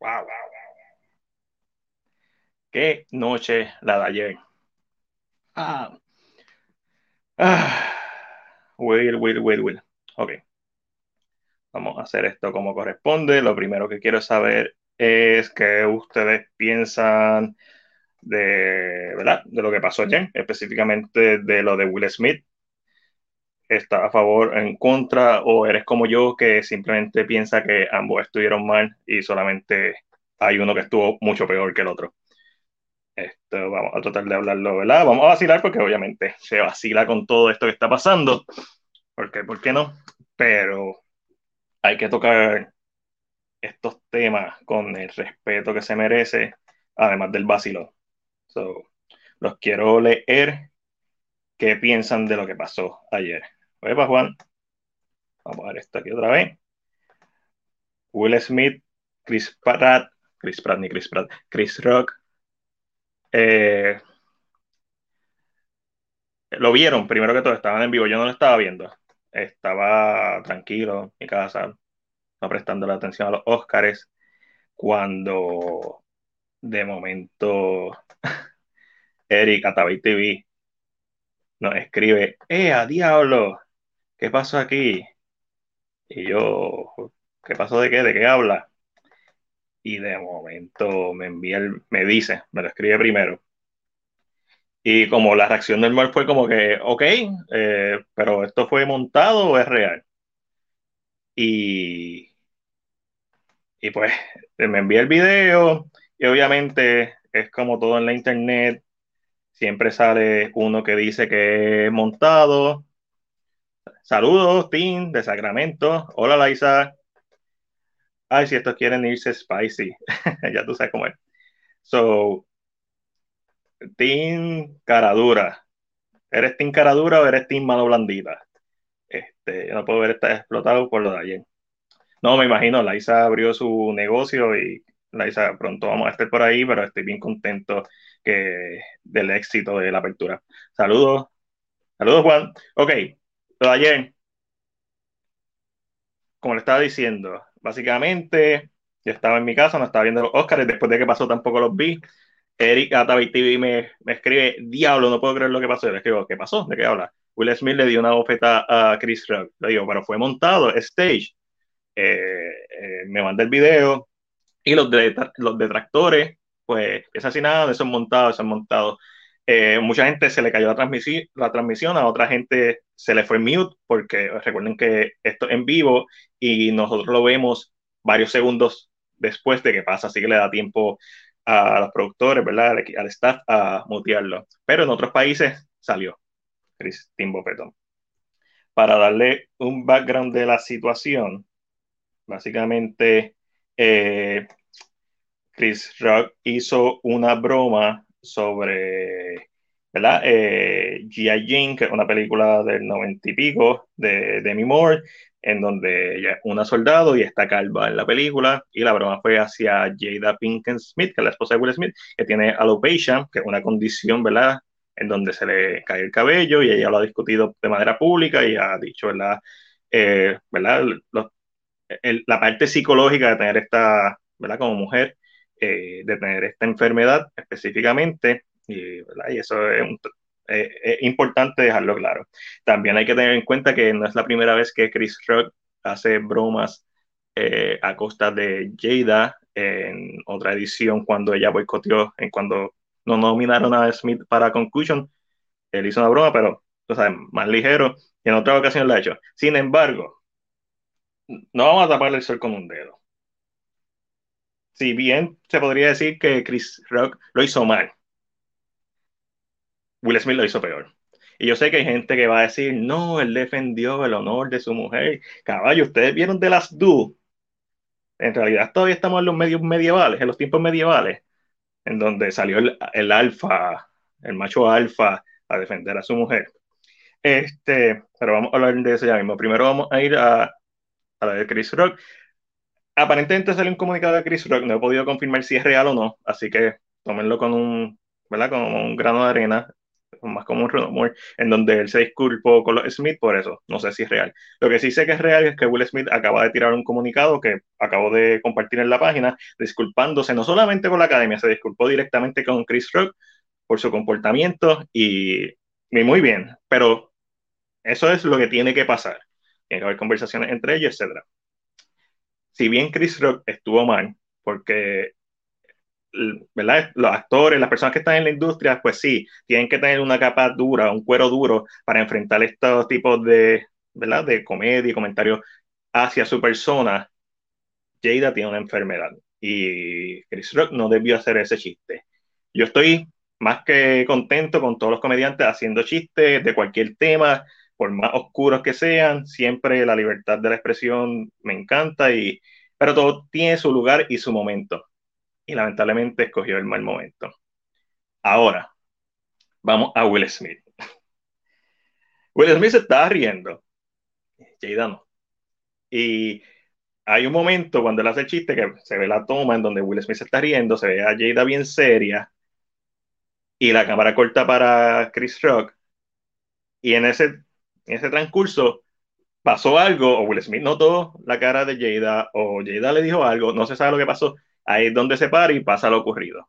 Wow, wow, wow. Qué noche la de ayer. Ah. Ah. Will, Will, Will, Will. Ok. Vamos a hacer esto como corresponde. Lo primero que quiero saber es qué ustedes piensan de, ¿verdad? de lo que pasó ayer, específicamente de lo de Will Smith. ¿Está a favor, en contra o eres como yo que simplemente piensa que ambos estuvieron mal y solamente hay uno que estuvo mucho peor que el otro? Esto vamos a tratar de hablarlo, ¿verdad? Vamos a vacilar porque obviamente se vacila con todo esto que está pasando. Porque, ¿por qué no? Pero hay que tocar estos temas con el respeto que se merece, además del vacilo. So, los quiero leer qué piensan de lo que pasó ayer. Juan. Vamos a ver esto aquí otra vez. Will Smith, Chris Pratt, Chris Pratt ni Chris Pratt, Chris Rock. Eh, lo vieron primero que todo, estaban en vivo, yo no lo estaba viendo. Estaba tranquilo en mi casa, no prestando la atención a los Oscars, cuando de momento Eric Atabay TV nos escribe, ¡eh, a diablo! ¿Qué pasó aquí? Y yo, ¿qué pasó de qué? ¿De qué habla? Y de momento me envía, el, me dice, me lo escribe primero. Y como la reacción normal fue como que, ok, eh, pero esto fue montado o es real. Y, y pues me envía el video y obviamente es como todo en la internet, siempre sale uno que dice que es montado. Saludos, Tim, de Sacramento. Hola, Laisa. Ay, si estos quieren irse spicy, ya tú sabes cómo es. So, Team Caradura. ¿Eres Team Caradura o eres Team Mano Blandita? Este, no puedo ver estar explotado por lo de ayer. No, me imagino, Laisa abrió su negocio y Laisa, pronto vamos a estar por ahí, pero estoy bien contento que, del éxito de la apertura. Saludos. Saludos, Juan. Ok, lo ayer, como le estaba diciendo, básicamente yo estaba en mi casa, no estaba viendo los Oscars, después de que pasó tampoco los vi. Eric Atavi TV me, me, escribe, diablo, no puedo creer lo que pasó. Yo le escribo, ¿qué pasó? ¿De qué habla? Will Smith le dio una bofeta a Chris Rock. Le digo, pero fue montado, stage. Eh, eh, me manda el video y los, de, los detractores, pues, es así nada, eso es montado, eso es montado. Eh, mucha gente se le cayó la, transmisión, la transmisión, a otra gente se le fue mute, porque recuerden que esto es en vivo y nosotros lo vemos varios segundos después de que pasa, así que le da tiempo a los productores, ¿verdad? Al, al staff a mutearlo. Pero en otros países salió Tim Bopetón. Para darle un background de la situación, básicamente eh, Chris Rock hizo una broma sobre, ¿verdad? Eh, G.I. Jane, que es una película del noventa y pico de Demi Moore, en donde ella es una soldado y está calva en la película, y la broma fue hacia Jada Pinkett Smith, que es la esposa de Will Smith, que tiene alopecia, que es una condición, ¿verdad?, en donde se le cae el cabello, y ella lo ha discutido de manera pública y ha dicho, ¿verdad?, eh, ¿verdad? Los, el, la parte psicológica de tener esta, ¿verdad?, como mujer, eh, de tener esta enfermedad específicamente, y, eso eh, es importante dejarlo claro. También hay que tener en cuenta que no es la primera vez que Chris Rock hace bromas eh, a costa de Jada en otra edición cuando ella boicoteó, en cuando no nominaron a Smith para Concussion. Él hizo una broma, pero o sea, más ligero, y en otra ocasión lo ha hecho. Sin embargo, no vamos a taparle el sol con un dedo. Si bien se podría decir que Chris Rock lo hizo mal, Will Smith lo hizo peor. Y yo sé que hay gente que va a decir, no, él defendió el honor de su mujer. Caballo, ustedes vieron de las Du. En realidad todavía estamos en los medios medievales, en los tiempos medievales, en donde salió el, el alfa, el macho alfa, a defender a su mujer. Este, pero vamos a hablar de eso ya mismo. Primero vamos a ir a, a la de Chris Rock. Aparentemente salió un comunicado de Chris Rock, no he podido confirmar si es real o no, así que tómenlo con un, ¿verdad? Con un grano de arena más como un rumor, en donde él se disculpó con los Smith por eso. No sé si es real. Lo que sí sé que es real es que Will Smith acaba de tirar un comunicado que acabo de compartir en la página, disculpándose no solamente con la academia, se disculpó directamente con Chris Rock por su comportamiento y, muy bien, pero eso es lo que tiene que pasar. Tiene que haber conversaciones entre ellos, etc. Si bien Chris Rock estuvo mal, porque ¿verdad? Los actores, las personas que están en la industria, pues sí, tienen que tener una capa dura, un cuero duro para enfrentar estos tipos de, ¿verdad? De comedia y comentarios hacia su persona. Jada tiene una enfermedad y Chris Rock no debió hacer ese chiste. Yo estoy más que contento con todos los comediantes haciendo chistes de cualquier tema, por más oscuros que sean, siempre la libertad de la expresión me encanta y pero todo tiene su lugar y su momento y lamentablemente escogió el mal momento. Ahora, vamos a Will Smith. Will Smith se está riendo, Jada no. Y hay un momento cuando él hace el chiste que se ve la toma en donde Will Smith se está riendo, se ve a Jada bien seria y la cámara corta para Chris Rock. Y en ese, en ese transcurso pasó algo, o Will Smith notó la cara de Jada, o Jada le dijo algo, no se sabe lo que pasó, ahí es donde se para y pasa lo ocurrido.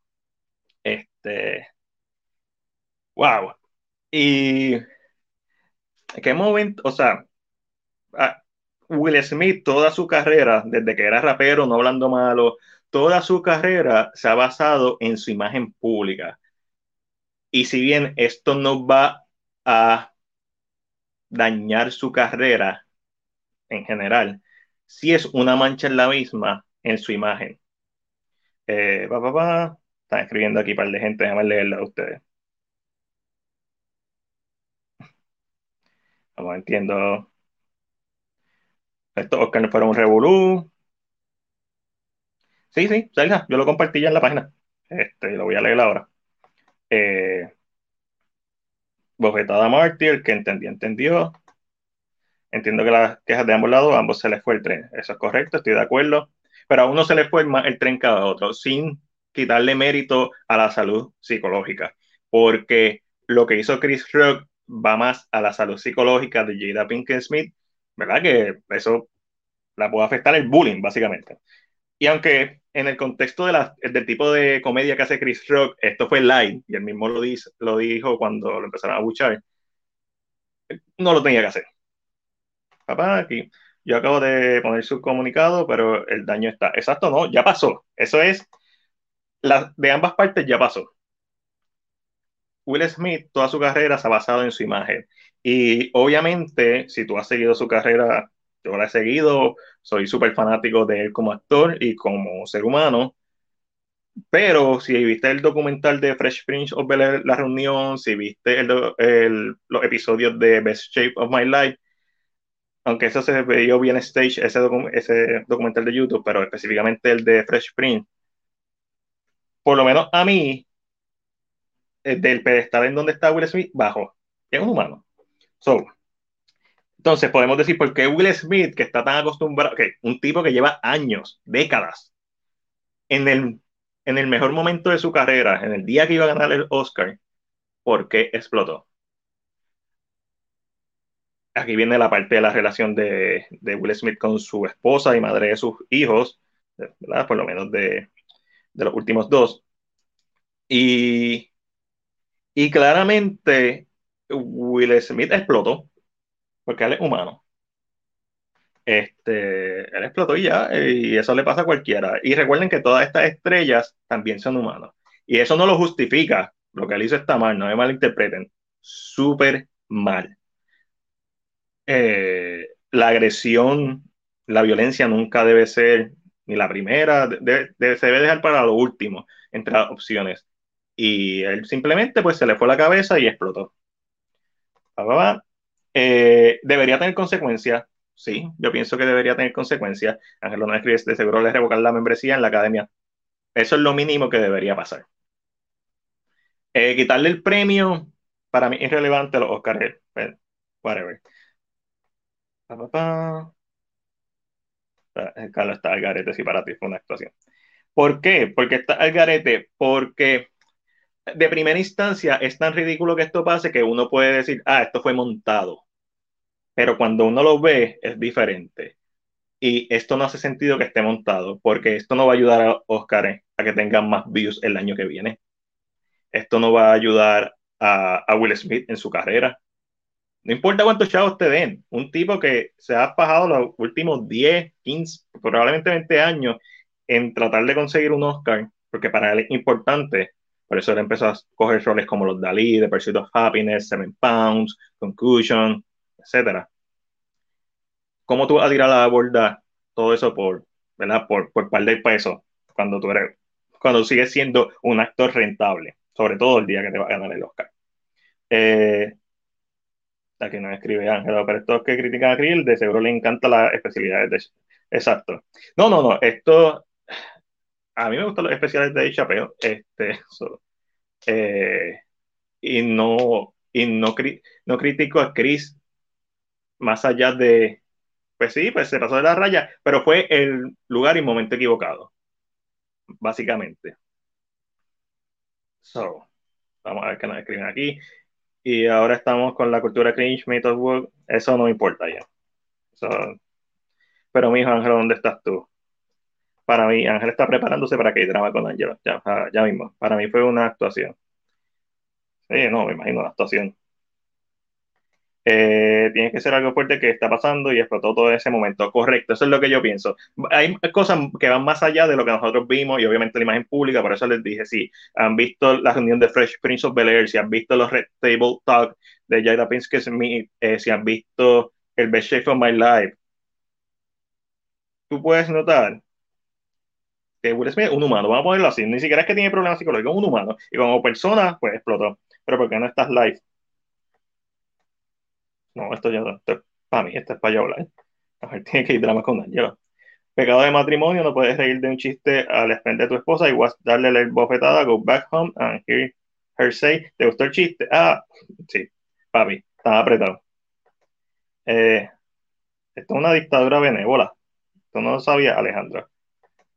Este. Wow. Y. ¿En qué momento? O sea, Will Smith, toda su carrera, desde que era rapero, no hablando malo, toda su carrera se ha basado en su imagen pública. Y si bien esto no va a dañar su carrera en general, sí es una mancha en la misma en su imagen. Eh, pa, Están escribiendo aquí para de gente, déjame leerla a ustedes. Vamos, entiendo. Estos Oscar fueron un revolú. Sí, sí, yo lo compartí ya en la página. Este, lo voy a leer ahora. Eh, bofetada Martyr, que entendió, entendió. Entiendo que las quejas de ambos lados, a ambos se les fue el tren. Eso es correcto, estoy de acuerdo pero a uno se le fue el tren cada otro, sin quitarle mérito a la salud psicológica, porque lo que hizo Chris Rock va más a la salud psicológica de Jada Pinkett Smith, ¿verdad? Que eso la puede afectar el bullying, básicamente. Y aunque en el contexto de la, del tipo de comedia que hace Chris Rock, esto fue live, y él mismo lo, dice, lo dijo cuando lo empezaron a buchar, no lo tenía que hacer. Papá, aquí yo acabo de poner su comunicado, pero el daño está. Exacto, no, ya pasó. Eso es, la, de ambas partes ya pasó. Will Smith, toda su carrera se ha basado en su imagen. Y obviamente, si tú has seguido su carrera, yo la he seguido, soy súper fanático de él como actor y como ser humano. Pero si viste el documental de Fresh Prince of Bel La Reunión, si viste los episodios de Best Shape of My Life, aunque eso se veía bien stage, ese, ese documental de YouTube, pero específicamente el de Fresh Print, por lo menos a mí, eh, del pedestal en donde está Will Smith, bajo. Es un humano. So, entonces podemos decir por qué Will Smith, que está tan acostumbrado, que un tipo que lleva años, décadas, en el, en el mejor momento de su carrera, en el día que iba a ganar el Oscar, ¿por qué explotó? aquí viene la parte de la relación de, Will Smith con su esposa y madre de sus hijos, ¿verdad? por lo menos de, los últimos dos. Y, y claramente Will Smith explotó, porque él es humano. Este, él explotó y ya, y eso le pasa a cualquiera. Y recuerden que todas estas estrellas también son humanos. Y eso no lo justifica. Lo que él hizo está mal, no me malinterpreten. Súper mal. Eh, la agresión, la violencia nunca debe ser ni la primera, se debe dejar para lo último entre las opciones. Y él simplemente pues se le fue la cabeza y explotó. Eh, debería tener consecuencias, sí, yo pienso que debería tener consecuencias. Ángel no escribe, de seguro le revocar la membresía en la academia. Eso es lo mínimo que debería pasar. Eh, quitarle el premio, para mí es irrelevante los Oscars, whatever. Pa, Carlos está al garete, sí, para ti fue una actuación. ¿Por qué? Porque está al garete, porque de primera instancia es tan ridículo que esto pase que uno puede decir, ah, esto fue montado. Pero cuando uno lo ve es diferente. Y esto no hace sentido que esté montado, porque esto no va a ayudar a Oscar a que tengan más views el año que viene. Esto no va a ayudar a, a Will Smith en su carrera. No importa cuántos chavos te den, un tipo que se ha bajado los últimos 10, 15, probablemente 20 años en tratar de conseguir un Oscar, porque para él es importante, por eso él empezó a coger roles como los Dalí, The Pursuit of Happiness, Seven Pounds, Conclusion, etc. ¿Cómo tú vas a tirar a la borda todo eso por, ¿verdad? Por, por par de pesos cuando tú eres, cuando sigues siendo un actor rentable, sobre todo el día que te va a ganar el Oscar? Eh, aquí no escribe Ángelo, pero estos que critican a Krill, de seguro le encanta las especialidades de... Exacto. No, no, no, esto... A mí me gustan las especiales de Chapeo, este, eh, y no, y no, no critico a Chris más allá de, pues sí, pues se pasó de la raya, pero fue el lugar y momento equivocado, básicamente. So, vamos a ver qué nos escriben aquí y ahora estamos con la cultura cringe, method work, eso no importa ya. pero mi hijo Ángel, ¿dónde estás tú? Para mí, Ángel está preparándose para que drama con Ángel, ya, ya mismo. Para mí fue una actuación. Sí, no, me imagino una actuación. Eh, tiene que ser algo fuerte que está pasando y explotó todo ese momento. Correcto, eso es lo que yo pienso. Hay cosas que van más allá de lo que nosotros vimos y obviamente la imagen pública, por eso les dije, si han visto la reunión de Fresh Prince of Bel Air, si han visto los Red Table Talk de Jada Pinkett Smith, eh, si han visto el Best Shape of My Life, tú puedes notar que Will Smith es un humano, vamos a ponerlo así, ni siquiera es que tiene problemas psicológicos, es un humano, y como persona, pues explotó. Pero ¿por qué no estás live? No, esto ya no, para mí, esto es para yo hablar. A ver, tiene que ir drama con Angela. Pecado de matrimonio, no puedes reír de un chiste al expendio de tu esposa y darle la bofetada, go back home and hear her say, ¿te gustó el chiste? Ah, sí, papi, estaba apretado. Eh, esto es una dictadura benévola. Esto no lo sabía Alejandro.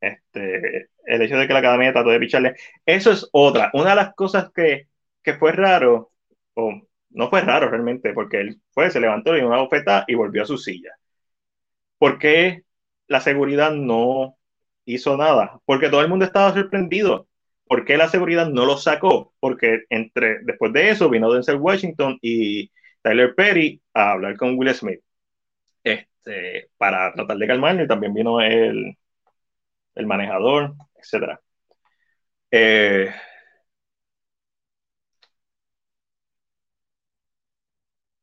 Este, el hecho de que la academia trató de picharle. Eso es otra. Una de las cosas que, que fue raro, o no fue raro realmente, porque él fue, se levantó, y una bofeta y volvió a su silla. ¿Por qué la seguridad no hizo nada? Porque todo el mundo estaba sorprendido. ¿Por qué la seguridad no lo sacó? Porque entre, después de eso vino Denzel Washington y Tyler Perry a hablar con Will Smith este, para tratar de calmarlo y también vino el, el manejador, etc. Eh,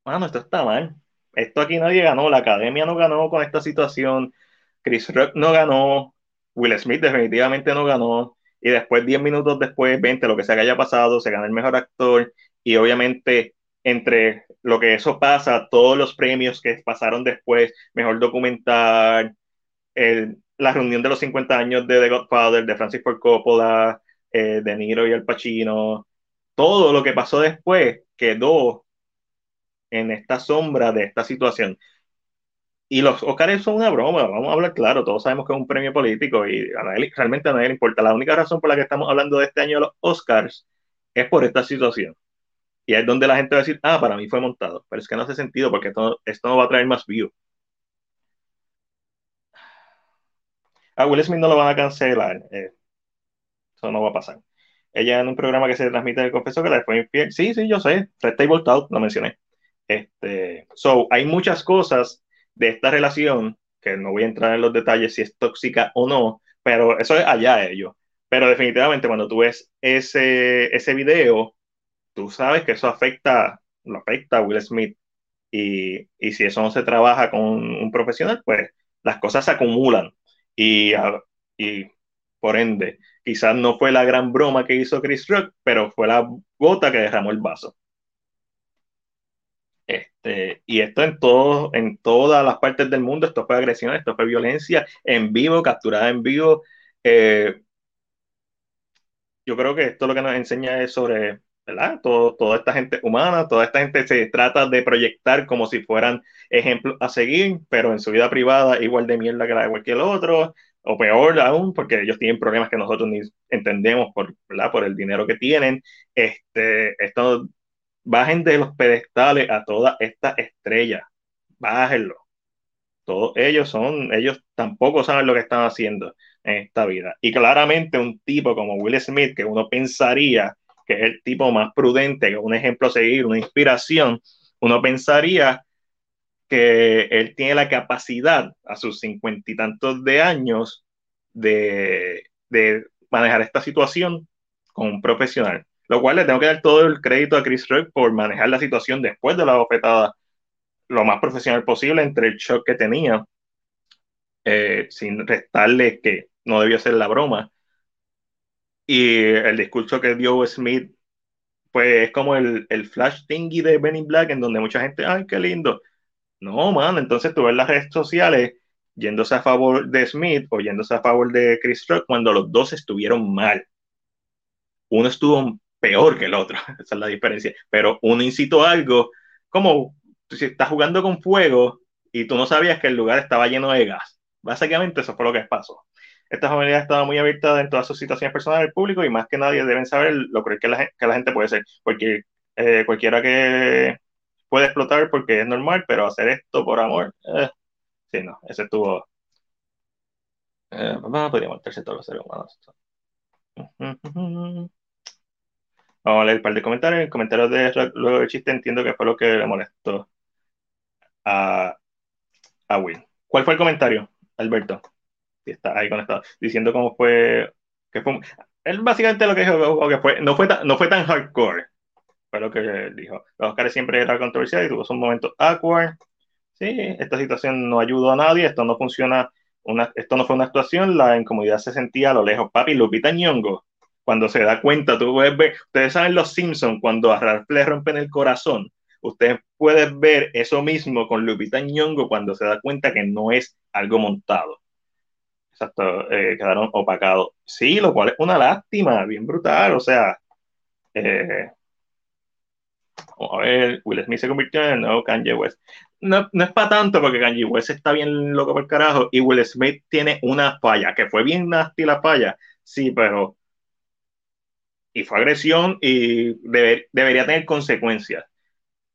mano, esto está mal. Esto aquí nadie ganó, la academia no ganó con esta situación, Chris Rock no ganó, Will Smith definitivamente no ganó, y después, 10 minutos después, 20, lo que sea que haya pasado, se gana el mejor actor, y obviamente entre lo que eso pasa, todos los premios que pasaron después, mejor documental, la reunión de los 50 años de The Godfather, de Francis Ford Coppola, eh, De Niro y Al Pacino, todo lo que pasó después quedó en esta sombra de esta situación. Y los Oscars son una broma, vamos a hablar claro, todos sabemos que es un premio político y realmente a nadie le importa. La única razón por la que estamos hablando de este año de los Oscars es por esta situación. Y es donde la gente va a decir, ah, para mí fue montado, pero es que no hace sentido porque esto, esto no va a traer más views. A Will Smith no lo van a cancelar, eh, eso no va a pasar. Ella en un programa que se transmite confesó que la fue infiel. Sí, sí, yo sé, Red Table Talk, lo mencioné. Este, so, hay muchas cosas de esta relación que no voy a entrar en los detalles si es tóxica o no, pero eso es allá ellos. Pero definitivamente cuando tú ves ese, ese video, tú sabes que eso afecta, lo afecta a Will Smith. Y, y si eso no se trabaja con un profesional, pues las cosas se acumulan. Y, y por ende, quizás no fue la gran broma que hizo Chris Rock, pero fue la gota que derramó el vaso. Este, y esto en, todo, en todas las partes del mundo, esto fue agresión, esto fue violencia en vivo, capturada en vivo. Eh, yo creo que esto lo que nos enseña es sobre, ¿verdad? Todo, toda esta gente humana, toda esta gente se trata de proyectar como si fueran ejemplos a seguir, pero en su vida privada igual de mierda que la de cualquier otro, o peor aún, porque ellos tienen problemas que nosotros ni entendemos por, por el dinero que tienen. Este, esto, bajen de los pedestales a toda esta estrella, bájenlo. Todos ellos son, ellos tampoco saben lo que están haciendo en esta vida. Y claramente un tipo como Will Smith, que uno pensaría que es el tipo más prudente, que es un ejemplo a seguir, una inspiración, uno pensaría que él tiene la capacidad a sus cincuenta y tantos de años de, de, manejar esta situación con un profesional. Lo cual le tengo que dar todo el crédito a Chris Rock por manejar la situación después de la bofetada lo más profesional posible entre el shock que tenía, eh, sin restarle que no debió ser la broma. Y el discurso que dio Smith, pues es como el, el flash thingy de Benny Black, en donde mucha gente, ay, qué lindo. No, man, entonces tú ves las redes sociales yéndose a favor de Smith o yéndose a favor de Chris Rock cuando los dos estuvieron mal. Uno estuvo peor que el otro, esa es la diferencia, pero uno incitó algo como si estás jugando con fuego y tú no sabías que el lugar estaba lleno de gas. Básicamente eso fue lo que pasó. Esta familia estaba muy abierta en todas sus situaciones personales del público y más que nadie deben saber lo que la, que la gente puede ser, porque eh, cualquiera que puede explotar porque es normal, pero hacer esto por amor, eh, sí, no, ese estuvo... Eh, podríamos meterse todos los seres humanos. Vamos a leer un par de comentarios. El comentario de luego del chiste entiendo que fue lo que le molestó a, a Will. ¿Cuál fue el comentario, Alberto? Si está ahí conectado. Diciendo cómo fue. Que fue él básicamente lo que dijo que fue, no, fue tan, no fue tan hardcore. Fue lo que dijo. Los Oscars siempre era controversial y tuvo un momento awkward. Sí, esta situación no ayudó a nadie. Esto no funciona. Una, esto no fue una actuación. La incomodidad se sentía a lo lejos. Papi, Lupita Ñongo cuando se da cuenta, tú puedes ver, ustedes saben los Simpsons, cuando a Ralph le rompen el corazón, ustedes pueden ver eso mismo con Lupita Nyong'o cuando se da cuenta que no es algo montado. Exacto, eh, quedaron opacados. Sí, lo cual es una lástima, bien brutal, o sea, eh, a ver, Will Smith se convirtió en el nuevo Kanye West. No, no es para tanto porque Kanye West está bien loco por carajo y Will Smith tiene una falla, que fue bien nasty la falla, sí, pero y fue agresión y debería tener consecuencias.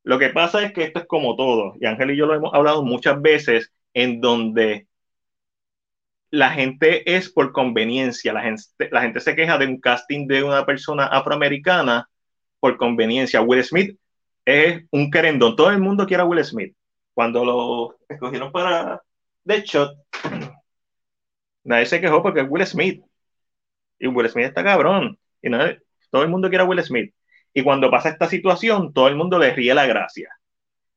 Lo que pasa es que esto es como todo, y Ángel y yo lo hemos hablado muchas veces, en donde la gente es por conveniencia, la gente, la gente se queja de un casting de una persona afroamericana por conveniencia. Will Smith es un querendón, todo el mundo quiere a Will Smith. Cuando lo escogieron para Deadshot, nadie se quejó porque es Will Smith. Y Will Smith está cabrón. Y nadie, todo el mundo quiere a Will Smith. Y cuando pasa esta situación, todo el mundo le ríe la gracia.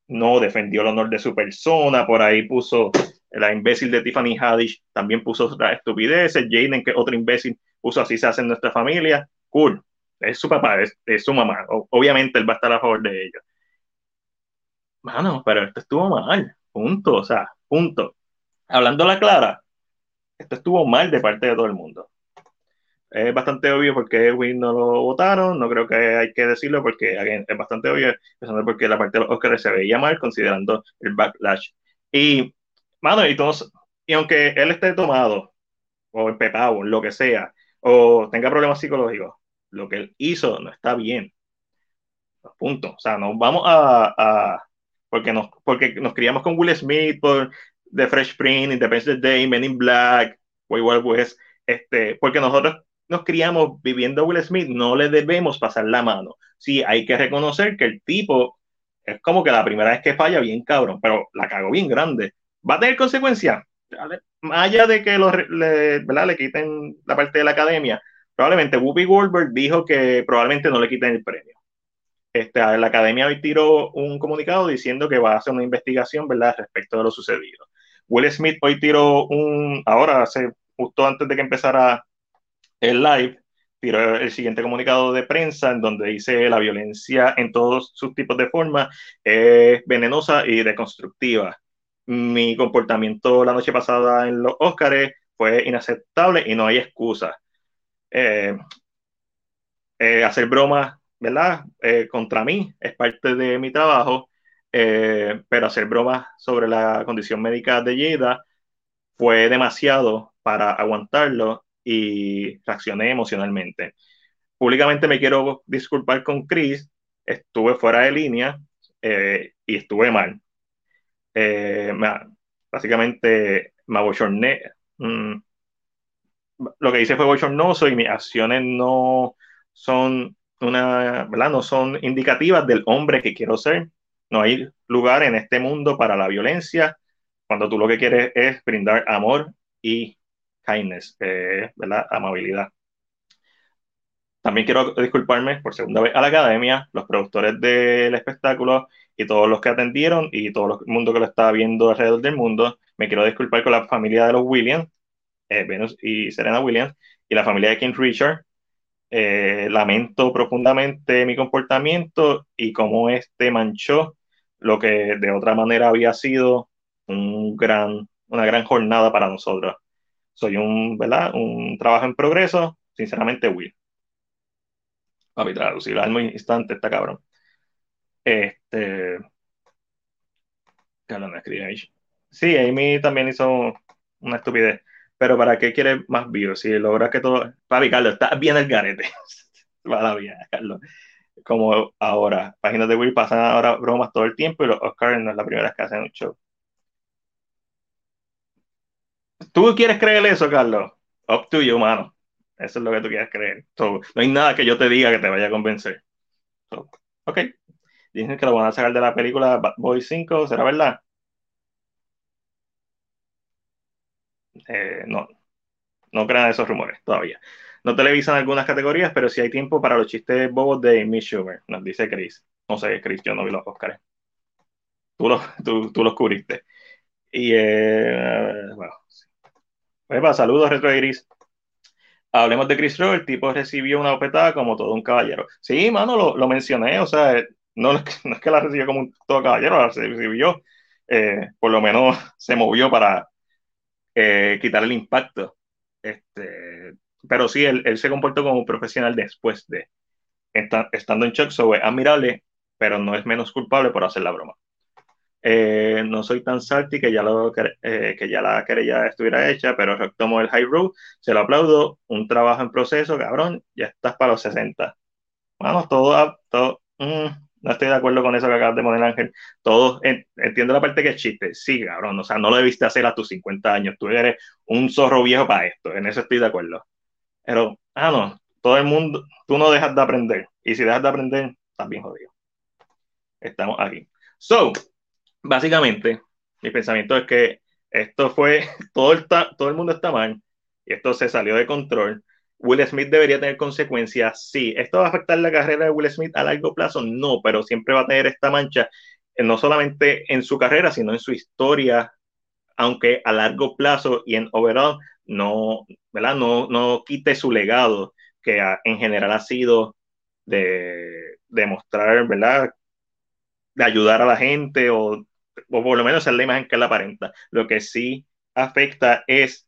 No defendió el honor de su persona, por ahí puso la imbécil de Tiffany Haddish, también puso otra estupideces, Jaden, que otro imbécil, puso así se hace en nuestra familia. Cool, es su papá, es, su mamá. obviamente él va a estar a favor de ellos. Mano, pero esto estuvo mal, punto, o sea, punto. Hablando la clara, esto estuvo mal de parte de todo el mundo es bastante obvio porque Edwin no lo votaron, no creo que hay que decirlo porque es bastante obvio, empezando porque la parte de los Oscars se veía mal considerando el backlash. Y, mano, y, todos, y aunque él esté tomado o empepado, lo que sea, o tenga problemas psicológicos, lo que él hizo no está bien. Punto. O sea, nos vamos a, porque nos, porque nos criamos con Will Smith por The Fresh Prince, Independence Day, Men in Black, Way Wild West, este, porque nosotros nos criamos viviendo Will Smith, no le debemos pasar la mano. Sí, hay que reconocer que el tipo es como que la primera vez que falla bien cabrón, pero la cago bien grande. ¿Va a tener consecuencias? Más allá de que le, le quiten la parte de la academia, probablemente Whoopi Goldberg dijo que probablemente no le quiten el premio. Este, la academia hoy tiró un comunicado diciendo que va a hacer una investigación ¿verdad? respecto de lo sucedido. Will Smith hoy tiró un, ahora hace justo antes de que empezara el live tiró el siguiente comunicado de prensa en donde dice la violencia en todos sus tipos de formas es venenosa y deconstructiva. Mi comportamiento la noche pasada en los Óscares fue inaceptable y no hay excusa. Eh, eh, hacer bromas, ¿verdad? Eh, contra mí es parte de mi trabajo, pero hacer bromas sobre la condición médica de Jada fue demasiado para aguantarlo y reaccioné emocionalmente. Públicamente me quiero disculpar con Chris, estuve fuera de línea eh, y estuve mal. Eh, básicamente me abochorné. Mm, lo que hice fue bochornoso y mis acciones no son una, ¿verdad? No son indicativas del hombre que quiero ser. No hay lugar en este mundo para la violencia cuando tú lo que quieres es brindar amor y kindness, eh, ¿verdad? Amabilidad. También quiero disculparme por segunda vez a la academia, los productores del espectáculo y todos los que atendieron y todo el mundo que lo estaba viendo alrededor del mundo. Me quiero disculpar con la familia de los Williams, eh, Venus y Serena Williams, y la familia de King Richard. Eh, lamento profundamente mi comportamiento y cómo este manchó lo que de otra manera había sido un gran, una gran jornada para nosotros. Soy un, ¿verdad? Un trabajo en progreso, sinceramente, Will. Papi, traducir al instante, está cabrón. Este. Carlos no escribe. Sí, Amy también hizo una estupidez. Pero ¿para qué quiere más views? Si logras que todo. Papi, Carlos, está bien el garete. Va la vida, Carlos. Como ahora. Páginas de Will pasan ahora bromas todo el tiempo y los Oscars no es la primera vez que hacen un show. ¿Tú quieres creer eso, Carlos? Up to you, mano. Eso es lo que tú quieres creer. no hay nada que yo te diga que te vaya a convencer. ok. Dicen que lo van a sacar de la película Bad Boy 5, ¿será verdad? Eh, no, no crean esos rumores todavía. No televisan algunas categorías, pero sí hay tiempo para los chistes bobos de Amy Schumer, nos dice Chris. No sé, Chris, yo no vi los Oscars. Tú los, tú los cubriste. Y eh, bueno, saludos, Retro Iris. Hablemos de Chris Rock, el tipo recibió una opetada como todo un caballero. Sí, mano, lo, lo mencioné, o sea, no, no, es que la recibió como un todo caballero, la recibió, eh, por lo menos se movió para eh, quitar el impacto. Este, pero sí, él, él, se comportó como un profesional después de estando en shock, so, admirable, pero no es menos culpable por hacer la broma. Eh, no soy tan salty que ya, lo, eh, que ya la querella estuviera hecha, pero tomó el high road, se lo aplaudo, un trabajo en proceso, cabrón, ya estás para los 60. Vamos, todo, mm, no estoy de acuerdo con eso que acabas de poner, Ángel. Todos, entiendo la parte que es chiste, sí, cabrón, o sea, no lo debiste hacer a tus 50 años, tú eres un zorro viejo para esto, en eso estoy de acuerdo. Pero, ah, no, todo el mundo, tú no dejas de aprender, y si dejas de aprender, estás bien jodido. Estamos aquí. So, básicamente, mi pensamiento es que esto fue, todo el, todo el mundo está mal, y esto se salió de control. Will Smith debería tener consecuencias, sí. ¿Esto va a afectar la carrera de Will Smith a largo plazo? No, pero siempre va a tener esta mancha, eh, no solamente en su carrera, sino en su historia, aunque a largo plazo y en overall no, ¿verdad? No, no quite su legado, que en general ha sido de demostrar, ¿verdad? De ayudar a la gente o o por lo menos es la imagen que él aparenta. Lo que sí afecta es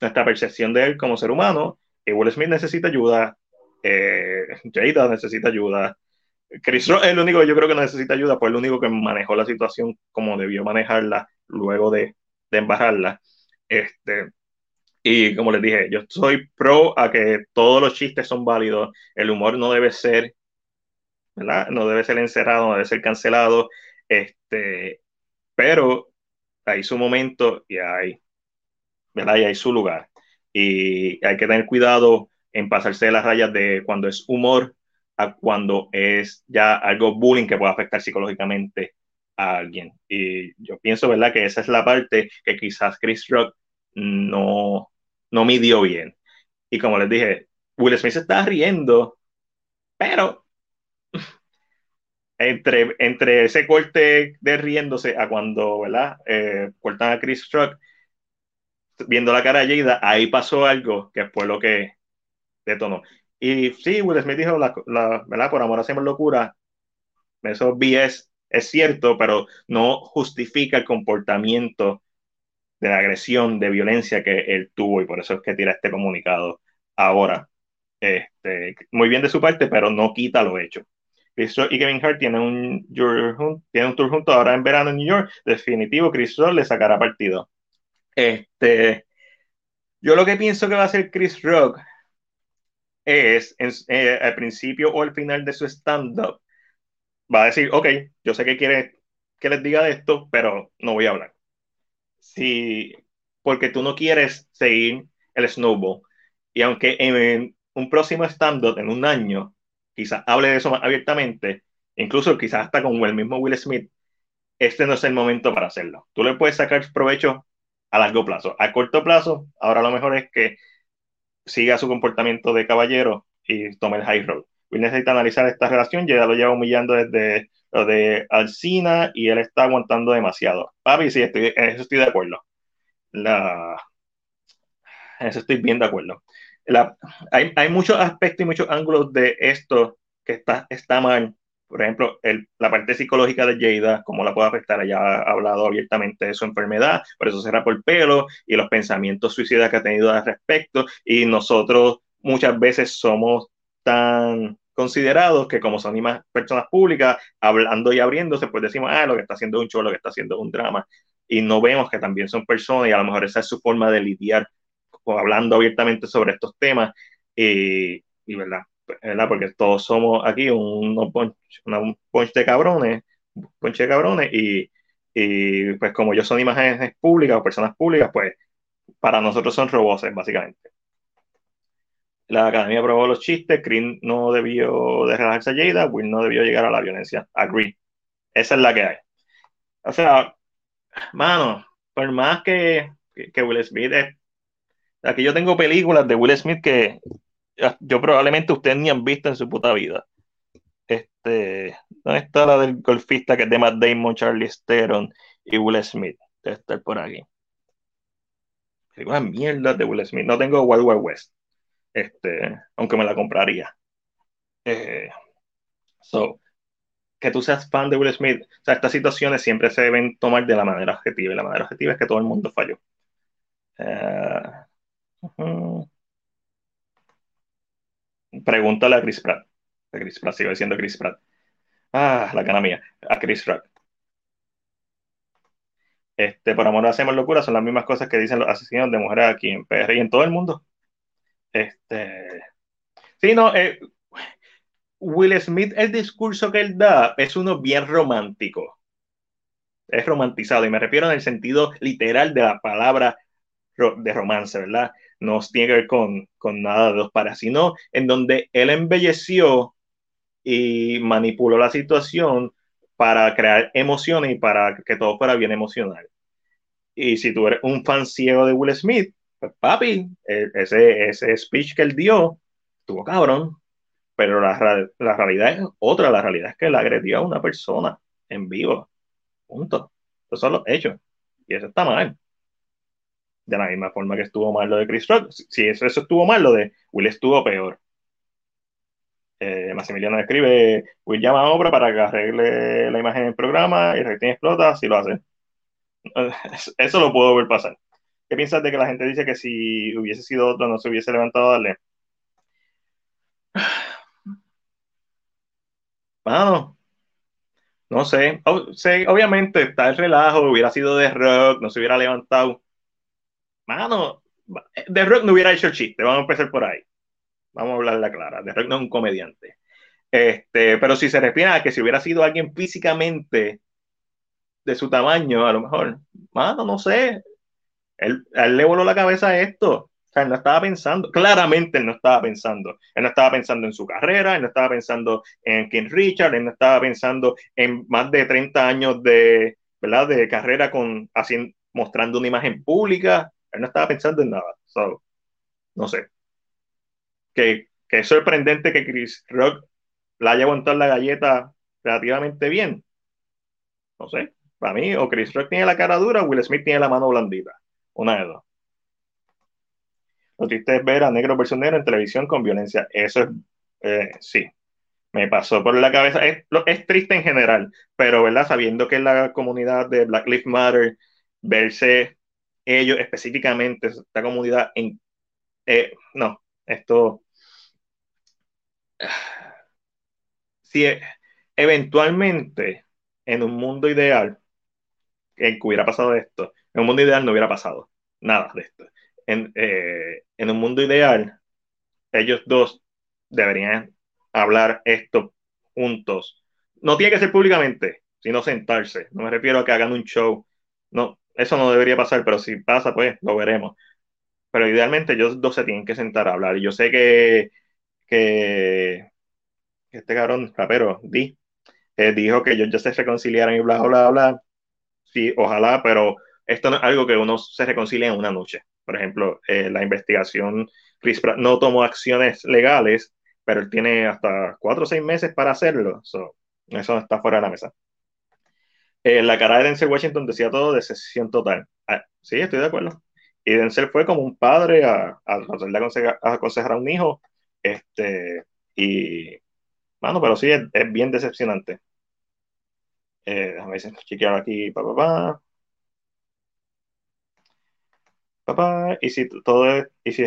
nuestra percepción de él como ser humano. Y Will Smith necesita ayuda, eh, Jada necesita ayuda. Chris Rock es el único que yo creo que necesita ayuda, pues el único que manejó la situación como debió manejarla luego de, de. Este, y como les dije, yo soy pro a que todos los chistes son válidos, el humor no debe ser, ¿verdad? No debe ser encerrado, no debe ser cancelado. Este, pero hay su momento y hay, ¿verdad? Y hay su lugar. Y hay que tener cuidado en pasarse de las rayas de cuando es humor a cuando es ya algo bullying que puede afectar psicológicamente a alguien. Y yo pienso, ¿verdad? Que esa es la parte que quizás Chris Rock no, no midió bien. Y como les dije, Will Smith se está riendo, pero entre, entre ese corte de riéndose a cuando, ¿verdad? Eh, cortan a Chris Rock, viendo la cara de Jada, ahí pasó algo que fue lo que detonó. Y sí, Will Smith dijo, la, ¿verdad? Por amor hacemos locura. Eso BS es cierto, pero no justifica el comportamiento de la agresión, de violencia que él tuvo y por eso es que tira este comunicado ahora. Este, muy bien de su parte, pero no quita lo hecho. Chris Rock y Kevin Hart tienen un, tienen un tour juntos ahora en verano en New York. Definitivo, Chris Rock le sacará partido. Este, yo lo que pienso que va a hacer Chris Rock es, eh, al principio o al final de su stand-up, va a decir, ok, yo sé que quiere que les diga esto, pero no voy a hablar. Sí, porque tú no quieres seguir el snowball. Y aunque en un próximo stand-up, en un año, quizás hable de eso más abiertamente, incluso quizás hasta con el mismo Will Smith, este no es el momento para hacerlo. Tú le puedes sacar provecho a largo plazo. A corto plazo, ahora lo mejor es que siga su comportamiento de caballero y tome el high road. Will necesita analizar esta relación, ya lo lleva humillando desde lo de Alcina y él está aguantando demasiado. Papi, sí, estoy, en eso estoy de acuerdo. La, en eso estoy bien de acuerdo. La, hay, hay, muchos aspectos y muchos ángulos de esto que está, está mal. Por ejemplo, el, la parte psicológica de Jada, cómo la puede afectar, ella ha hablado abiertamente de su enfermedad, por eso será por el pelo y los pensamientos suicidas que ha tenido al respecto. Y nosotros muchas veces somos tan considerados que como son personas públicas, hablando y abriéndose, pues decimos, ah, lo que está haciendo es un show, lo que está haciendo es un drama, y no vemos que también son personas y a lo mejor esa es su forma de lidiar hablando abiertamente sobre estos temas, y, y verdad, ¿verdad? Porque todos somos aquí un, un, punch, de cabrones, un punch de cabrones, y, y pues como yo son imágenes públicas o personas públicas, pues para nosotros son robots, básicamente. La academia aprobó los chistes, Green no debió de relajarse a Jada, Will no debió llegar a la violencia. Agree. Esa es la que hay. O sea, mano, por más que, que Will Smith es... Aquí yo tengo películas de Will Smith que yo probablemente ustedes ni han visto en su puta vida. Este, ¿dónde está la del golfista que es de Matt Damon, Charlie Theron y Will Smith? Debe estar por aquí. Películas mierda de Will Smith. No tengo Wild Wild West este, aunque me la compraría. Eh, so, que tú seas fan de Will Smith, o sea, estas situaciones siempre se deben tomar de la manera objetiva, y la manera objetiva es que todo el mundo falló. Pregúntale a Chris Pratt. A Chris Pratt, sigo diciendo Chris Pratt. Ah, la cana mía. A Chris Pratt. Este, por amor hacemos locura, son las mismas cosas que dicen los asesinos de mujeres aquí en PR y en todo el mundo. Este, sí, no, eh, Will Smith, el discurso que él da es uno bien romántico. Es romantizado y me refiero en el sentido literal de la palabra de romance, ¿verdad? No tiene que ver con, con nada de dos pares, sino en donde él embelleció y manipuló la situación para crear emociones y para que todo fuera bien emocional. Y si tú eres un fan ciego de Will Smith, pues, papi, e, ese, ese speech que él dio, estuvo cabrón, pero la, la, realidad es otra, la realidad es que él agredió a una persona en vivo, punto. Esos son los hechos, y eso está mal. De la misma forma que estuvo mal lo de Chris Rock, si eso, eso estuvo mal, lo de Will estuvo peor. Eh, escribe, Will llama a obra para que arregle la imagen del programa y el explota, si lo hace. Eso lo puedo ver pasar. ¿Qué piensas de que la gente dice que si hubiese sido otro no se hubiese levantado a darle? Mano, no sé. Obviamente está el relajo, hubiera sido de rock, no se hubiera levantado. Mano, de rock no hubiera hecho el chiste, vamos a empezar por ahí. Vamos a hablar la clara. De rock no es un comediante. Este, pero si se refiere a que si hubiera sido alguien físicamente de su tamaño, a lo mejor, mano, no sé, él, le voló la cabeza a esto. O sea, él no estaba pensando, claramente él no estaba pensando. Él no estaba pensando en su carrera, él no estaba pensando en King Richard, él no estaba pensando en más de 30 años de, ¿verdad? de carrera con, haciendo, mostrando una imagen pública. Él no estaba pensando en nada. So, no sé. Que, que sorprendente que Chris Rock la haya aguantado la galleta relativamente bien. No sé. Para mí, o Chris Rock tiene la cara dura, o Will Smith tiene la mano blandita. Una de dos. Lo triste es ver a negro versus negro en televisión con violencia. Eso es, eh, sí, me pasó por la cabeza. Es, es, triste en general, pero, ¿verdad? Sabiendo que la comunidad de Black Lives Matter, verse ellos específicamente, esta comunidad, en, eh, no, esto, si eventualmente en un mundo ideal, en que hubiera pasado esto, en un mundo ideal no hubiera pasado. nada de esto. En, eh, en un mundo ideal, ellos dos deberían hablar esto juntos. No tiene que ser públicamente, sino sentarse. No me refiero a que hagan un show. No, eso no debería pasar, pero si pasa, pues lo veremos. Pero idealmente ellos dos se tienen que sentar a hablar. Y yo sé que, que este cabrón, rapero, Di, eh, dijo que ellos ya se reconciliaran y bla, bla, bla. Sí, ojalá, pero esto no es algo que uno se reconcilia en una noche. Por ejemplo, eh, la investigación, Chris no tomó acciones legales, pero él tiene hasta cuatro o seis meses para hacerlo. eso está fuera de la mesa. Eh, la cara de Denzel Washington decía todo de sesión total. Ah, sí, estoy de acuerdo. Y Denzel fue como un padre a, aconsejar, a un hijo. Este, y, bueno, pero sí, es, bien decepcionante. Eh, déjame chequear aquí, papá, papá. Papá, y si todo es, y si,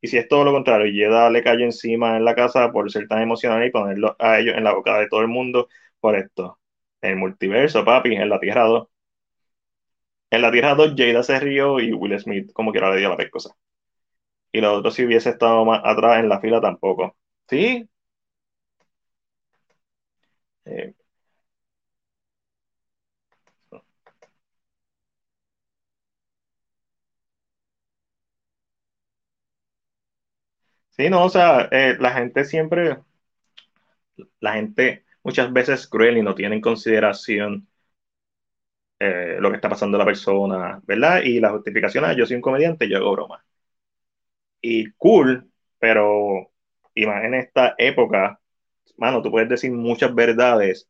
y si es todo lo contrario, y Yeda le cayó encima en la casa por ser tan emocional y ponerlo a ellos en la boca de todo el mundo por esto. El multiverso, papi, en la Tierra 2. En la Tierra 2, Jada se rió y Will Smith como que ahora le dio la pescosa. Y los otros si hubiese estado más atrás en la fila tampoco. ¿Sí? Eh, Sí, no, o sea, eh, la gente siempre, la gente muchas veces es cruel y no tiene en consideración eh, lo que está pasando a la persona, ¿verdad? Y la justificación es, yo soy un comediante, yo hago broma. Y cool, pero y más en esta época, mano, tú puedes decir muchas verdades.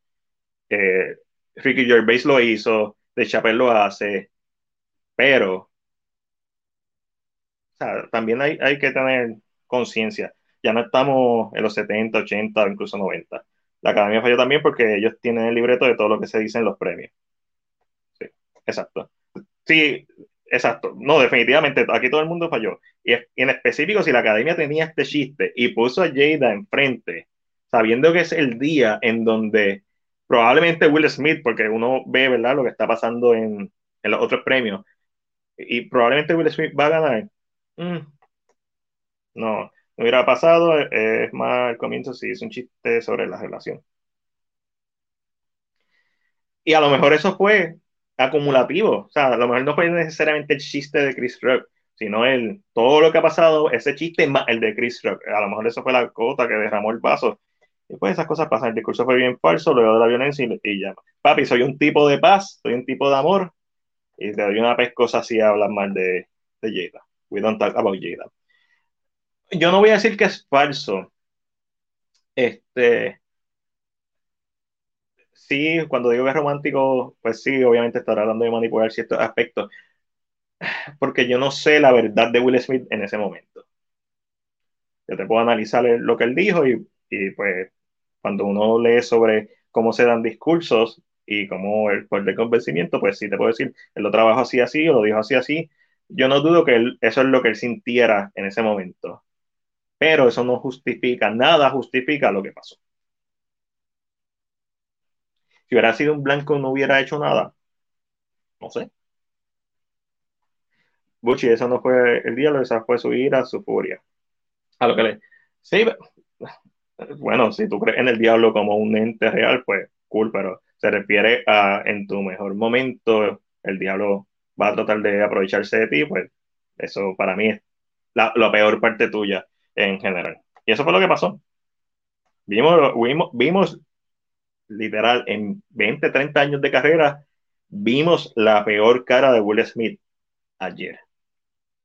Eh, Ricky Gervais lo hizo, De Chappelle lo hace, pero o sea, también hay, hay que tener conciencia. Ya no estamos en los 70, 80, incluso 90. La academia falló también porque ellos tienen el libreto de todo lo que se dice en los premios. Sí, exacto. Sí, exacto. No, definitivamente, aquí todo el mundo falló. Y, en específico, si la academia tenía este chiste y puso a Jada enfrente, sabiendo que es el día en donde probablemente Will Smith, porque uno ve, ¿verdad?, lo que está pasando en, en los otros premios, y probablemente Will Smith va a ganar. Mm, no, no hubiera pasado, es más, el comienzo sí es un chiste sobre la relación. Y a lo mejor eso fue acumulativo, o sea, a lo mejor no fue necesariamente el chiste de Chris Rock, sino el, todo lo que ha pasado, ese chiste más el de Chris Rock. A lo mejor eso fue la cota que derramó el vaso. Y pues esas cosas pasan, el discurso fue bien falso, luego de la violencia y, ya. Papi, soy un tipo de paz, soy un tipo de amor, y te doy una pescosa así a hablar mal de, de Jada. We don't talk about Jada yo no voy a decir que es falso. Este, sí, cuando digo que es romántico, pues sí, obviamente estará hablando de manipular ciertos aspectos, porque yo no sé la verdad de Will Smith en ese momento. Yo te puedo analizar lo que él dijo y, pues cuando uno lee sobre cómo se dan discursos y cómo el poder de convencimiento, pues sí te puedo decir, él lo trabajó así, así, o lo dijo así, así. Yo no dudo que eso es lo que él sintiera en ese momento pero eso no justifica, nada justifica lo que pasó. Si hubiera sido un blanco, no hubiera hecho nada. No sé. Buchi, eso no fue el diálogo, esa fue su ira, su furia. A lo que le. Sí, bueno, si tú crees en el diablo como un ente real, pues cool, pero se refiere a en tu mejor momento, el diablo va a tratar de aprovecharse de ti, pues eso para mí es la, la peor parte tuya en general. Y eso fue lo que pasó. Vimos, vimos, vimos literal, en 20, 30 años de carrera, vimos la peor cara de Will Smith ayer.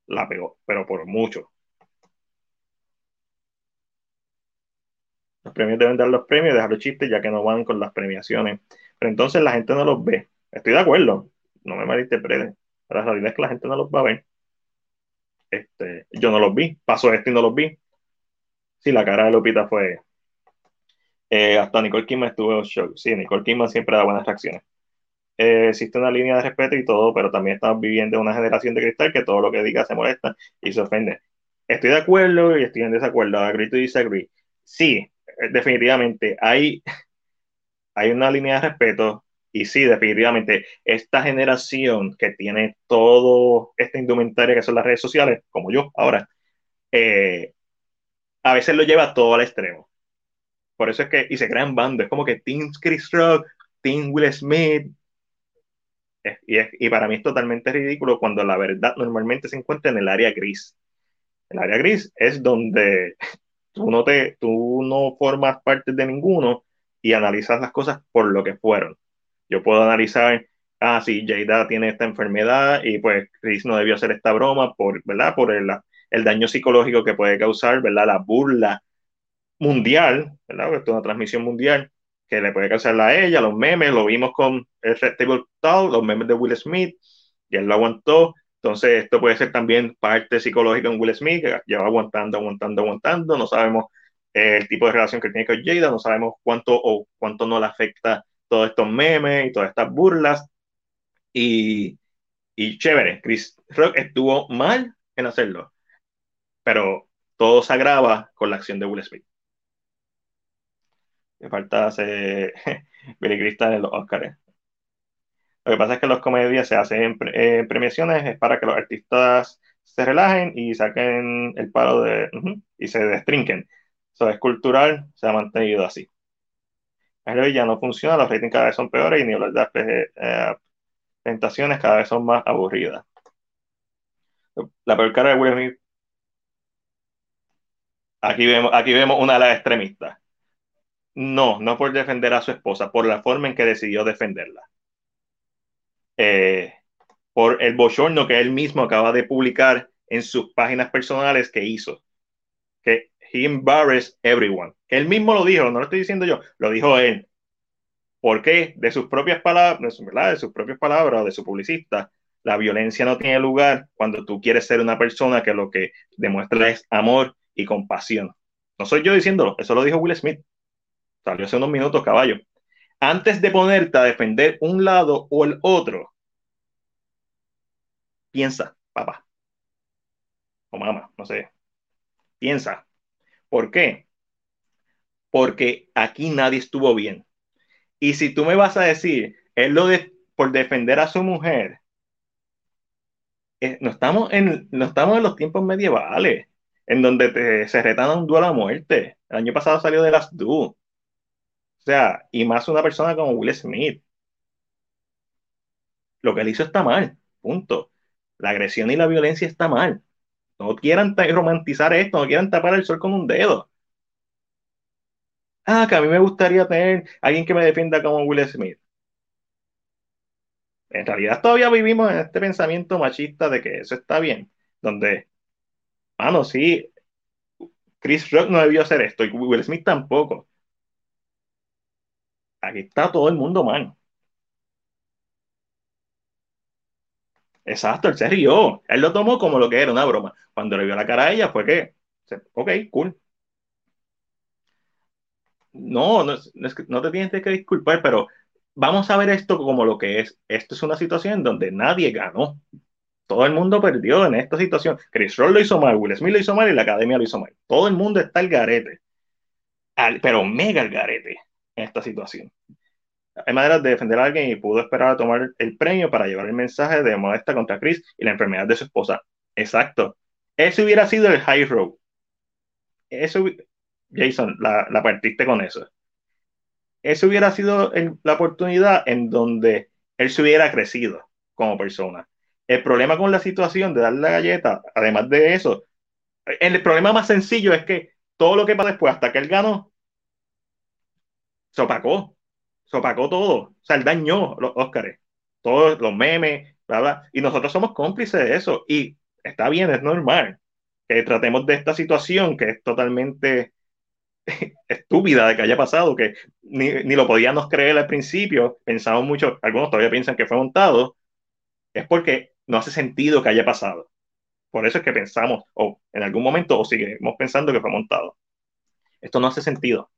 La peor, pero por mucho. Los premios deben dar los premios, dejar los chistes, ya que no van con las premiaciones. Pero entonces la gente no los ve. Estoy de acuerdo, no me malinterpreten. La realidad es que la gente no los va a ver. Este, yo no los vi, pasó esto y no los vi. Sí, la cara de Lupita fue. Eh, hasta Nicole Kidman estuvo shock. Sí, Nicole Kidman siempre da buenas reacciones. Eh, existe una línea de respeto y todo, pero también estamos viviendo una generación de cristal que todo lo que diga se molesta y se ofende. Estoy de acuerdo y estoy en desacuerdo. Agree to disagree. Sí, eh, definitivamente hay, hay una línea de respeto, Y sí, definitivamente, esta generación que tiene todo esta indumentaria que son las redes sociales, como yo ahora, eh, a veces lo lleva todo al extremo. Por eso es que, y se crean bandos, es como que Team Chris Rock, Team Will Smith. y, y para mí es totalmente ridículo cuando la verdad normalmente se encuentra en el área gris. El área gris es donde tú no, te, tú no formas parte de ninguno y analizas las cosas por lo que fueron. Yo puedo analizar, ah, sí, Jada tiene esta enfermedad y pues Chris no debió hacer esta broma por, ¿verdad? Por el, el daño psicológico que puede causar, ¿verdad? La burla mundial, ¿verdad? Esto es una transmisión mundial que le puede causar a ella, los memes, lo vimos con el Table Talk, los memes de Will Smith, y él lo aguantó. Entonces, esto puede ser también parte psicológica en Will Smith, que lleva aguantando, aguantando, aguantando. No sabemos eh, el tipo de relación que tiene con Jada, no sabemos cuánto o cuánto no le afecta todos estos memes y todas estas burlas. Y, y chévere, Chris Rock estuvo mal en hacerlo, pero todo se agrava con la acción de Will Smith. Me falta hacer Billy en los Oscars. Lo que pasa es que las comedias se hacen en premiaciones es para que los artistas se relajen y saquen el palo de y se destrinquen. Eso es cultural, se ha mantenido así. Pero ya no funciona, los ratings cada vez son peores y ni las eh, presentaciones cada vez son más aburridas. La peor cara de Will Smith. Aquí vemos, aquí vemos una de las extremistas. No, no por defender a su esposa, por la forma en que decidió defenderla. Eh, por el bochorno que él mismo acaba de publicar en sus páginas personales que hizo. Que he embarrassed everyone. Él mismo lo dijo, no lo estoy diciendo yo, lo dijo él. ¿Por qué? De sus propias palabras, de sus propias palabras, de su publicista, la violencia no tiene lugar cuando tú quieres ser una persona que lo que demuestra es amor y compasión. No soy yo diciéndolo, eso lo dijo Will Smith. Salió hace unos minutos, caballo. Antes de ponerte a defender un lado o el otro, piensa, papá. O mamá, no sé. Piensa. ¿Por qué? Porque aquí nadie estuvo bien. Y si tú me vas a decir, es lo de por defender a su mujer, eh, no, estamos en, no estamos en los tiempos medievales, en donde se retan a un duelo a muerte. El año pasado salió de las Du. O sea, y más una persona como Will Smith. Lo que él hizo está mal, punto. La agresión y la violencia está mal. No quieran romantizar esto, no quieran tapar el sol con un dedo. Ah, que a mí me gustaría tener alguien que me defienda como Will Smith. En realidad todavía vivimos en este pensamiento machista de que eso está bien, donde, ah, no, sí, Chris Rock no debió hacer esto y Will Smith tampoco aquí está todo el mundo mal. Exacto, él se rió. Él lo tomó como lo que era una broma. Cuando le vio la cara a ella fue que, ok, cool. No, no, no te tienes que disculpar, pero vamos a ver esto como lo que es. Esto es una situación donde nadie ganó. Todo el mundo perdió en esta situación. Chris Roll lo hizo mal, Will Smith lo hizo mal y la academia lo hizo mal. Todo el mundo está al garete. pero mega al garete en esta situación. Hay maneras de defender a alguien y pudo esperar a tomar el premio para llevar el mensaje de modesta contra Chris y la enfermedad de su esposa. Exacto. Eso hubiera sido el high road. Eso, Jason, la, partiste con eso. Eso hubiera sido la oportunidad en donde él se hubiera crecido como persona. El problema con la situación de darle la galleta, además de eso, el problema más sencillo es que todo lo que pasa después, hasta que él ganó, se opacó. Se opacó todo. O sea, él dañó los Óscares. Todos los memes, bla, bla. Y nosotros somos cómplices de eso. Y está bien, es normal que tratemos de esta situación que es totalmente estúpida de que haya pasado, que ni, ni, lo podíamos creer al principio, pensamos mucho, algunos todavía piensan que fue montado, es porque no hace sentido que haya pasado. Por eso es que pensamos, o en algún momento, o seguimos pensando que fue montado. Esto no hace sentido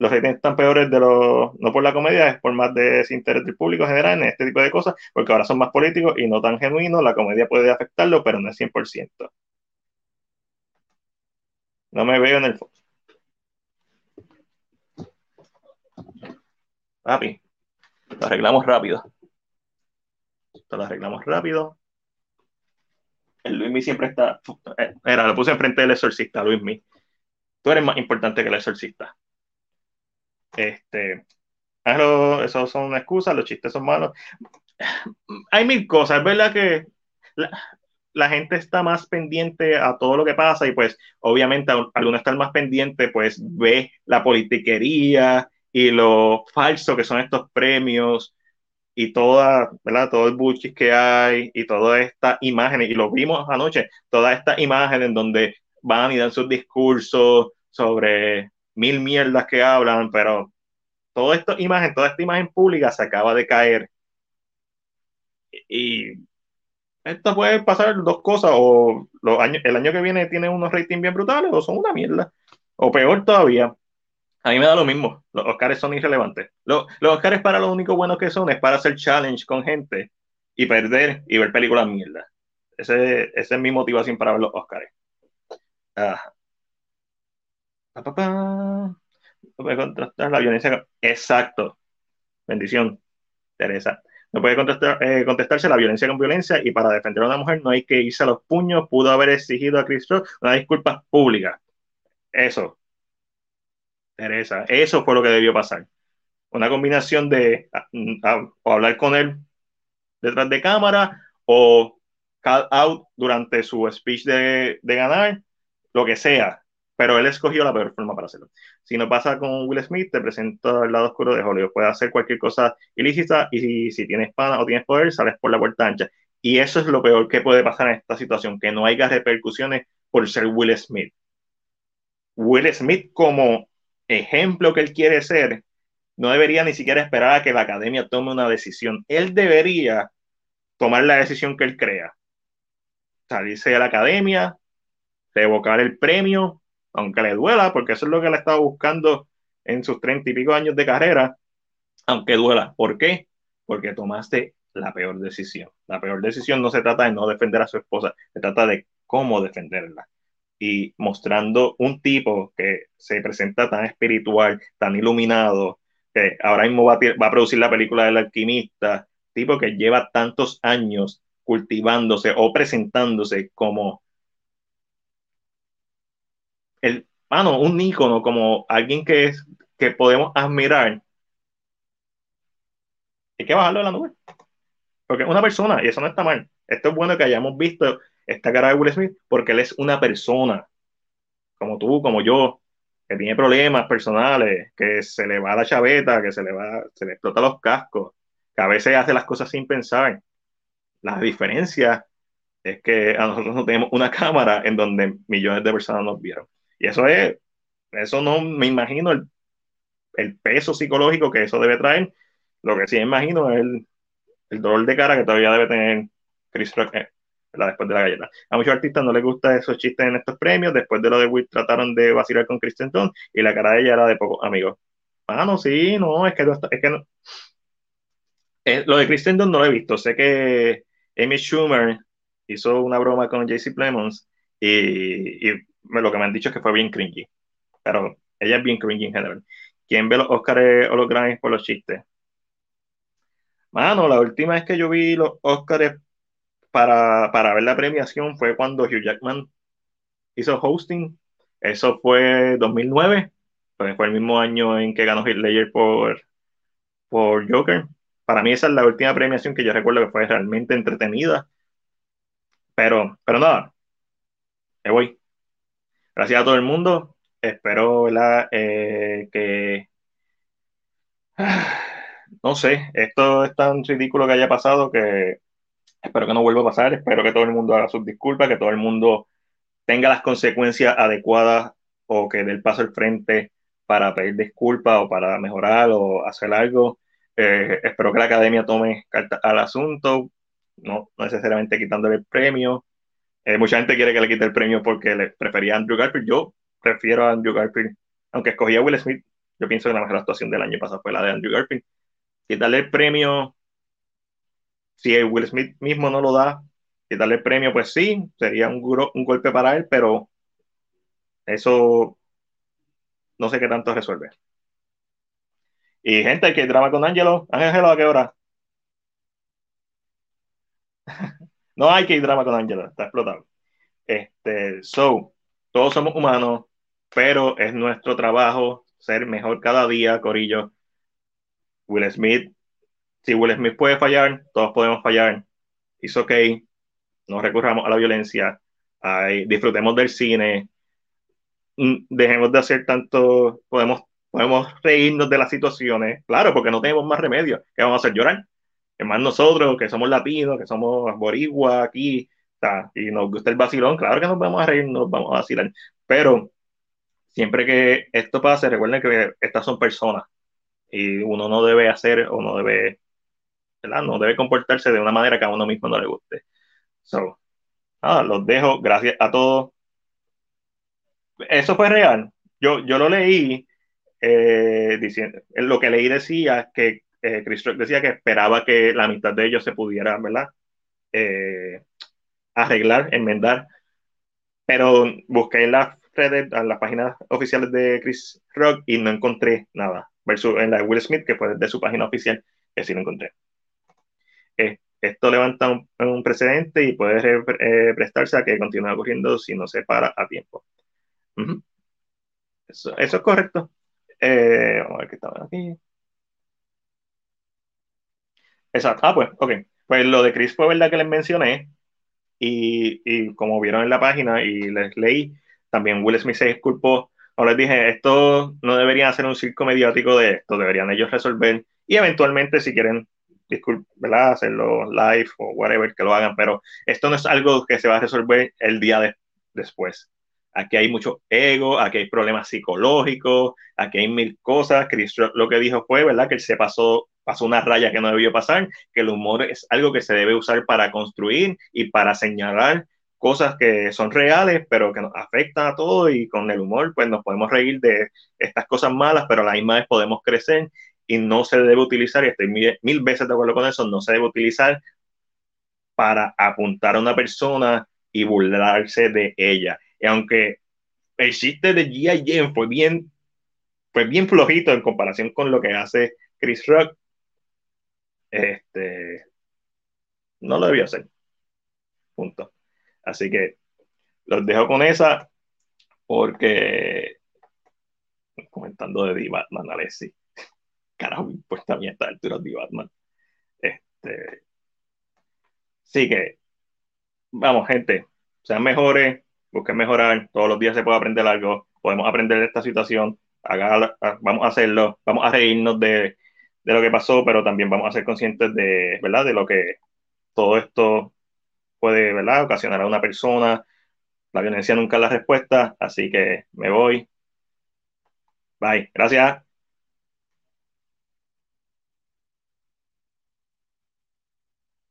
los ratings están peores de los, no por la comedia, es por más desinterés del público general en este tipo de cosas, porque ahora son más políticos y no tan genuinos, la comedia puede afectarlo, pero no es 100%. No me veo en el fondo. Lo arreglamos rápido. Esto lo arreglamos rápido. El Luismi siempre está. Era, lo puse enfrente del exorcista, Luismi. Tú eres más importante que el exorcista. Este. Claro, eso son excusas, los chistes son malos. Hay mil cosas, es verdad que la, la gente está más pendiente a todo lo que pasa y pues obviamente al uno estar más pendiente pues ve la politiquería y lo falso que son estos premios y toda, ¿verdad? Todo el bullshit que hay y todas estas imágenes, y lo vimos anoche, todas estas imágenes en donde van y dan sus discursos sobre mil mierdas que hablan, pero toda esta imagen, toda esta imagen pública se acaba de caer. Y esto puede pasar dos cosas, o los años, el año que viene tiene unos ratings bien brutales, o son una mierda, o peor todavía. A mí me da lo mismo, los Oscars son irrelevantes. Los, Oscars para lo único bueno que son es para hacer challenge con gente y perder y ver películas mierda. Ese, esa es mi motivación para ver los Oscars. Ah. Pa, pa, pa. No puede contrastar la violencia. Exacto. Bendición, Teresa. No puede eh, contestarse la violencia con violencia y para defender a una mujer no hay que irse a los puños. Pudo haber exigido a Chris Rock una disculpa pública. Eso. Eso fue lo que debió pasar. Una combinación de o hablar con él detrás de cámara o call out durante su speech de, ganar, lo que sea. Pero él escogió la peor forma para hacerlo. Si no pasa con Will Smith, te presento el lado oscuro de Hollywood. Puedes hacer cualquier cosa ilícita y si tienes pana o tienes poder, sales por la puerta ancha. Y eso es lo peor que puede pasar en esta situación, que no haya repercusiones por ser Will Smith. Will Smith como ejemplo que él quiere ser, no debería ni siquiera esperar a que la academia tome una decisión. Él debería tomar la decisión que él crea. Salirse de la academia, revocar el premio, aunque le duela, porque eso es lo que él ha buscando en sus treinta y pico años de carrera, aunque duela. ¿Por qué? Porque tomaste la peor decisión. La peor decisión no se trata de no defender a su esposa, se trata de cómo defenderla. Y mostrando un tipo que se presenta tan espiritual, tan iluminado, que ahora mismo va a, va a producir la película del alquimista, tipo que lleva tantos años cultivándose o presentándose como el, mano, un ícono, como alguien que, es, que podemos admirar, hay que bajarlo de la nube. Porque es una persona, y eso no está mal. Esto es bueno que hayamos visto esta cara de Will Smith, porque él es una persona, como tú, como yo, que tiene problemas personales, que se le va la chaveta, que se le va, se le explota los cascos, que a veces hace las cosas sin pensar. La diferencia es que a nosotros no tenemos una cámara en donde millones de personas nos vieron. Y eso es, eso no me imagino el, el peso psicológico que eso debe traer. Lo que sí me imagino es el, el dolor de cara que todavía debe tener Chris Rock eh, después de la galleta. A muchos artistas no les gustan esos chistes en estos premios. Después de lo de Will trataron de vacilar con Kristen y la cara de ella era de pocos amigos. Ah, no, sí, no, es que, no, es que. Eh, lo de Kristen Dunst no lo he visto. Sé que Amy Schumer hizo una broma con JC Plemons y, y lo que me han dicho es que fue bien cringy. Pero ella es bien cringy en general. ¿Quién ve los Oscars o los Grammys por los chistes? Mano, la última vez que yo vi los Oscars para, para ver la premiación fue cuando Hugh Jackman hizo hosting. Eso fue 2009, pues fue el mismo año en que ganó Ledger por, por Joker. Para mí esa es la última premiación que yo recuerdo que fue realmente entretenida. Pero, pero nada, me voy. Gracias a todo el mundo. Espero. Eh, que... No sé, esto es tan ridículo que haya pasado que espero que no vuelva a pasar. Espero que todo el mundo haga sus disculpas, que todo el mundo tenga las consecuencias adecuadas o que dé el paso al frente para pedir disculpas o para mejorar o hacer algo. Eh, espero que la academia tome carta al asunto, no, no necesariamente quitándole el premio. Eh, mucha gente quiere que le quite el premio porque le prefería a Andrew Garfield. Yo prefiero a Andrew Garfield, aunque escogí a Will Smith. Yo pienso que la mejor actuación del año pasado fue la de Andrew Garfield. Quitarle el premio, si Will Smith mismo no lo da, quitarle el premio, pues sí, sería un, un golpe para él, pero eso no sé qué tanto resuelve. Y gente, que drama con Angelo. Ángelo, ¿a qué hora? no hay que drama con Angelo, está explotado. Este, so, todos somos humanos, pero es nuestro trabajo ser mejor cada día, Corillo. Will Smith, si Will Smith puede fallar, todos podemos fallar. Es ok, no recurramos a la violencia, disfrutemos del cine, mm, dejemos de hacer tanto, podemos, podemos reírnos de las situaciones, claro, porque no tenemos más remedio. ¿Qué vamos a hacer? Llorar. Es más nosotros, que somos latinos, que somos boricua aquí, y nos gusta el vacilón, claro que nos vamos a reír, nos vamos a vacilar, pero siempre que esto pase, recuerden que estas son personas y uno no debe hacer o no debe, No debe comportarse de una manera que a uno mismo no le guste. So, nada, los dejo, gracias a todos. Eso fue real. Yo, yo lo leí, eh, diciendo, lo que leí decía que eh, Chris decía que esperaba que la mitad de ellos se pudiera, ¿verdad? Eh, arreglar, enmendar, pero busqué en las redes, en las páginas oficiales de Chris Rock y no encontré nada. Versus en la de Will Smith, que fue de su página oficial, que sí lo encontré. Eh, esto levanta un, precedente y puede eh, prestarse a que continúe ocurriendo si no se para a tiempo. eso, eso, es correcto. Eh, vamos a ver qué estaba aquí. Exacto. Ah, pues, ok. Pues lo de Chris fue verdad que les mencioné. Y, y, como vieron en la página y les leí, también Will Smith se disculpó. O les dije, esto no deberían hacer un circo mediático de esto, deberían ellos resolver y eventualmente si quieren ¿verdad? hacerlo live o whatever, que lo hagan, pero esto no es algo que se va a resolver el día de, después. Aquí hay mucho ego, aquí hay problemas psicológicos, aquí hay mil cosas. Chris lo que dijo fue, ¿verdad? Que se pasó pasó una raya que no debió pasar, que el humor es algo que se debe usar para construir y para señalar cosas que son reales, pero que nos afectan a todos y con el humor pues nos podemos reír de estas cosas malas, pero a la misma vez podemos crecer y no se debe utilizar, y estoy mil, veces de acuerdo con eso, no se debe utilizar para apuntar a una persona y burlarse de ella. Y aunque el chiste de G.I. Fue bien, fue bien flojito en comparación con lo que hace Chris Rock, este, no lo debía hacer. Punto. Así que los dejo con esa porque comentando de D-Batman, Alessi. Carajo, me importa a mí esta altura de batman Este, sí que, vamos, gente, sean mejores, busquen mejorar, todos los días se puede aprender algo, podemos aprender de esta situación, vamos a hacerlo, vamos a reírnos de, de lo que pasó, pero también vamos a ser conscientes de, ¿verdad? De lo que todo esto puede, ¿verdad? Ocasionar a una persona. La violencia nunca es la respuesta, así que me voy. Bye. Gracias.